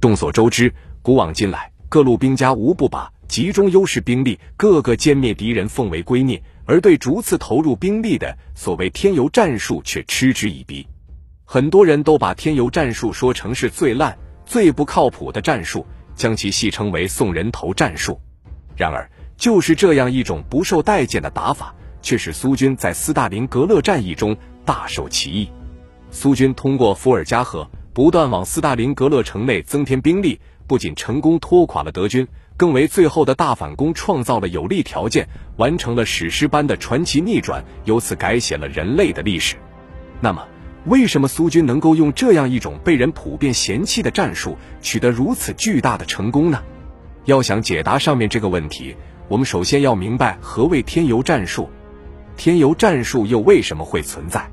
众所周知，古往今来，各路兵家无不把集中优势兵力、各个歼灭敌人奉为圭臬，而对逐次投入兵力的所谓添油战术却嗤之以鼻。很多人都把添油战术说成是最烂、最不靠谱的战术，将其戏称为送人头战术。然而，就是这样一种不受待见的打法，却使苏军在斯大林格勒战役中大受其益。苏军通过伏尔加河不断往斯大林格勒城内增添兵力，不仅成功拖垮了德军，更为最后的大反攻创造了有利条件，完成了史诗般的传奇逆转，由此改写了人类的历史。那么，为什么苏军能够用这样一种被人普遍嫌弃的战术，取得如此巨大的成功呢？要想解答上面这个问题，我们首先要明白何谓添油战术，添油战术又为什么会存在？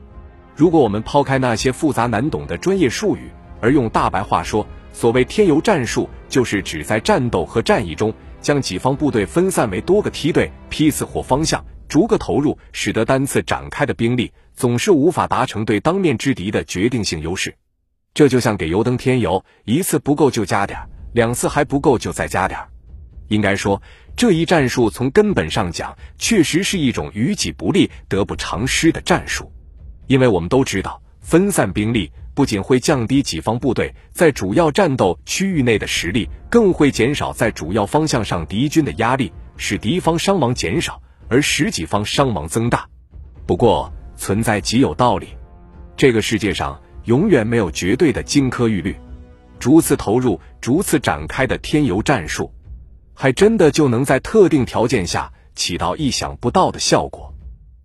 如果我们抛开那些复杂难懂的专业术语，而用大白话说，所谓添油战术，就是指在战斗和战役中，将己方部队分散为多个梯队、批次或方向，逐个投入，使得单次展开的兵力总是无法达成对当面之敌的决定性优势。这就像给油灯添油，一次不够就加点，两次还不够就再加点。应该说，这一战术从根本上讲，确实是一种于己不利、得不偿失的战术。因为我们都知道，分散兵力不仅会降低己方部队在主要战斗区域内的实力，更会减少在主要方向上敌军的压力，使敌方伤亡减少，而使己方伤亡增大。不过，存在极有道理。这个世界上永远没有绝对的金科玉律，逐次投入、逐次展开的添油战术，还真的就能在特定条件下起到意想不到的效果。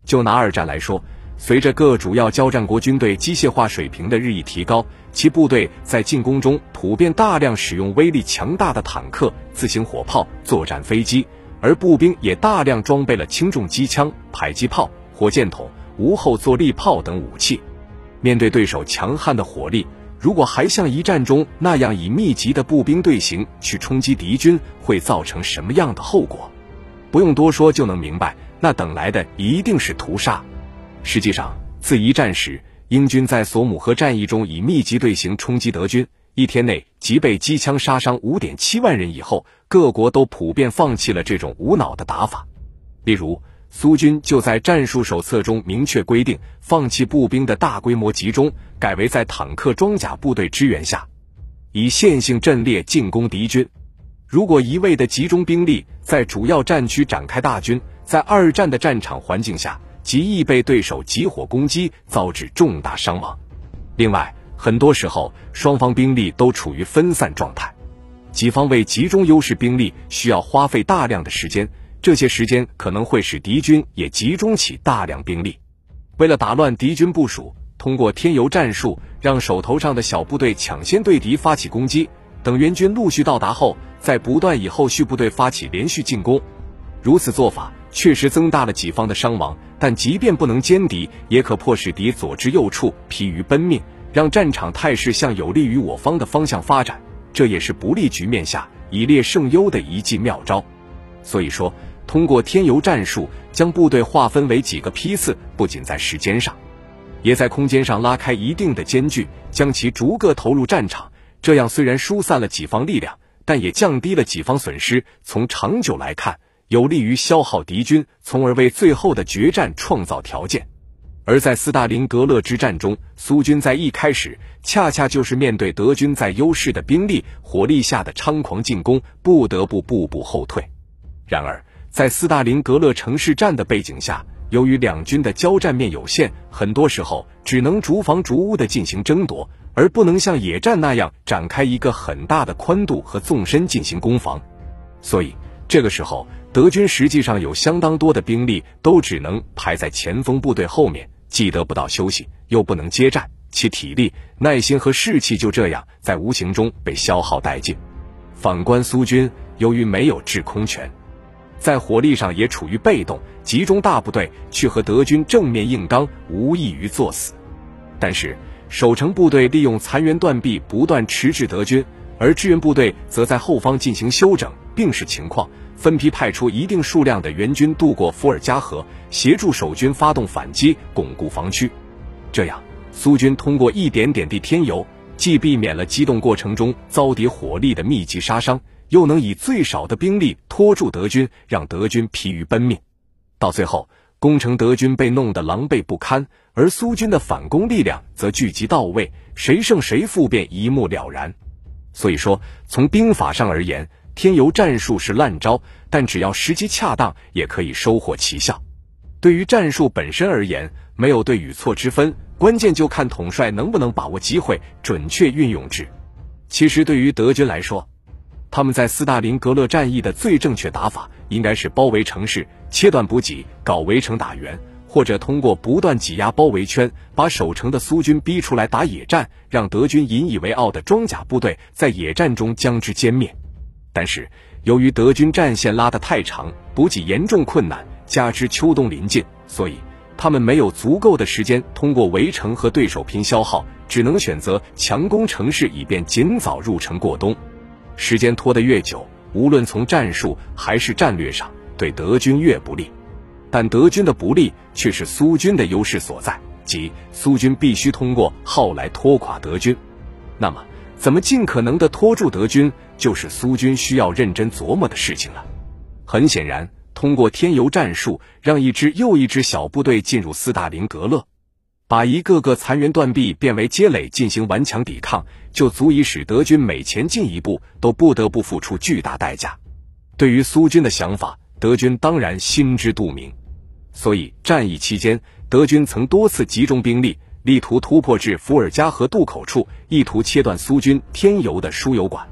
就拿二战来说。随着各主要交战国军队机械化水平的日益提高，其部队在进攻中普遍大量使用威力强大的坦克、自行火炮、作战飞机，而步兵也大量装备了轻重机枪、迫击炮、火箭筒、无后坐力炮等武器。面对对手强悍的火力，如果还像一战中那样以密集的步兵队形去冲击敌军，会造成什么样的后果？不用多说就能明白，那等来的一定是屠杀。实际上，自一战时，英军在索姆河战役中以密集队形冲击德军，一天内即被机枪杀伤五点七万人以后，各国都普遍放弃了这种无脑的打法。例如，苏军就在战术手册中明确规定，放弃步兵的大规模集中，改为在坦克装甲部队支援下，以线性阵列进攻敌军。如果一味的集中兵力在主要战区展开大军，在二战的战场环境下，极易被对手集火攻击，遭致重大伤亡。另外，很多时候双方兵力都处于分散状态，己方为集中优势兵力需要花费大量的时间，这些时间可能会使敌军也集中起大量兵力。为了打乱敌军部署，通过添油战术，让手头上的小部队抢先对敌发起攻击，等援军陆续到达后，再不断以后续部队发起连续进攻。如此做法确实增大了己方的伤亡。但即便不能歼敌，也可迫使敌左支右绌，疲于奔命，让战场态势向有利于我方的方向发展。这也是不利局面下以劣胜优的一计妙招。所以说，通过添油战术将部队划分为几个批次，不仅在时间上，也在空间上拉开一定的间距，将其逐个投入战场。这样虽然疏散了己方力量，但也降低了己方损失。从长久来看。有利于消耗敌军，从而为最后的决战创造条件。而在斯大林格勒之战中，苏军在一开始恰恰就是面对德军在优势的兵力火力下的猖狂进攻，不得不步步后退。然而，在斯大林格勒城市战的背景下，由于两军的交战面有限，很多时候只能逐房逐屋的进行争夺，而不能像野战那样展开一个很大的宽度和纵深进行攻防。所以，这个时候。德军实际上有相当多的兵力都只能排在前锋部队后面，既得不到休息，又不能接战，其体力、耐心和士气就这样在无形中被消耗殆尽。反观苏军，由于没有制空权，在火力上也处于被动，集中大部队去和德军正面硬刚，无异于作死。但是守城部队利用残垣断壁，不断迟滞德军，而支援部队则在后方进行休整，并视情况。分批派出一定数量的援军渡过伏尔加河，协助守军发动反击，巩固防区。这样，苏军通过一点点地添油，既避免了机动过程中遭敌火力的密集杀伤，又能以最少的兵力拖住德军，让德军疲于奔命。到最后，攻城德军被弄得狼狈不堪，而苏军的反攻力量则聚集到位，谁胜谁负便一目了然。所以说，从兵法上而言，添油战术是烂招，但只要时机恰当，也可以收获奇效。对于战术本身而言，没有对与错之分，关键就看统帅能不能把握机会，准确运用之。其实，对于德军来说，他们在斯大林格勒战役的最正确打法，应该是包围城市、切断补给、搞围城打援，或者通过不断挤压包围圈，把守城的苏军逼出来打野战，让德军引以为傲的装甲部队在野战中将之歼灭。但是，由于德军战线拉得太长，补给严重困难，加之秋冬临近，所以他们没有足够的时间通过围城和对手拼消耗，只能选择强攻城市，以便尽早入城过冬。时间拖得越久，无论从战术还是战略上，对德军越不利。但德军的不利却是苏军的优势所在，即苏军必须通过耗来拖垮德军。那么，怎么尽可能的拖住德军，就是苏军需要认真琢磨的事情了。很显然，通过添油战术，让一支又一支小部队进入斯大林格勒。把一个个残垣断壁变为街垒进行顽强抵抗，就足以使德军每前进一步都不得不付出巨大代价。对于苏军的想法，德军当然心知肚明。所以战役期间，德军曾多次集中兵力，力图突破至伏尔加河渡口处，意图切断苏军添油的输油管。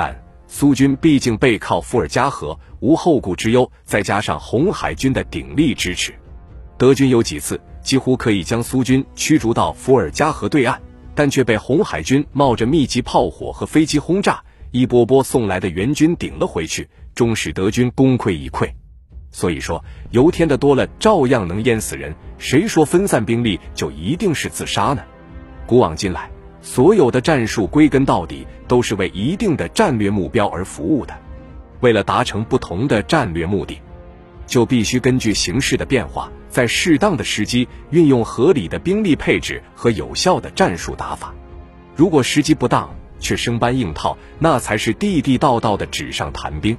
但苏军毕竟背靠伏尔加河，无后顾之忧，再加上红海军的鼎力支持，德军有几次。几乎可以将苏军驱逐到伏尔加河对岸，但却被红海军冒着密集炮火和飞机轰炸，一波波送来的援军顶了回去，终使德军功亏一篑。所以说，油添的多了，照样能淹死人。谁说分散兵力就一定是自杀呢？古往今来，所有的战术归根到底都是为一定的战略目标而服务的。为了达成不同的战略目的。就必须根据形势的变化，在适当的时机运用合理的兵力配置和有效的战术打法。如果时机不当却生搬硬套，那才是地地道道的纸上谈兵。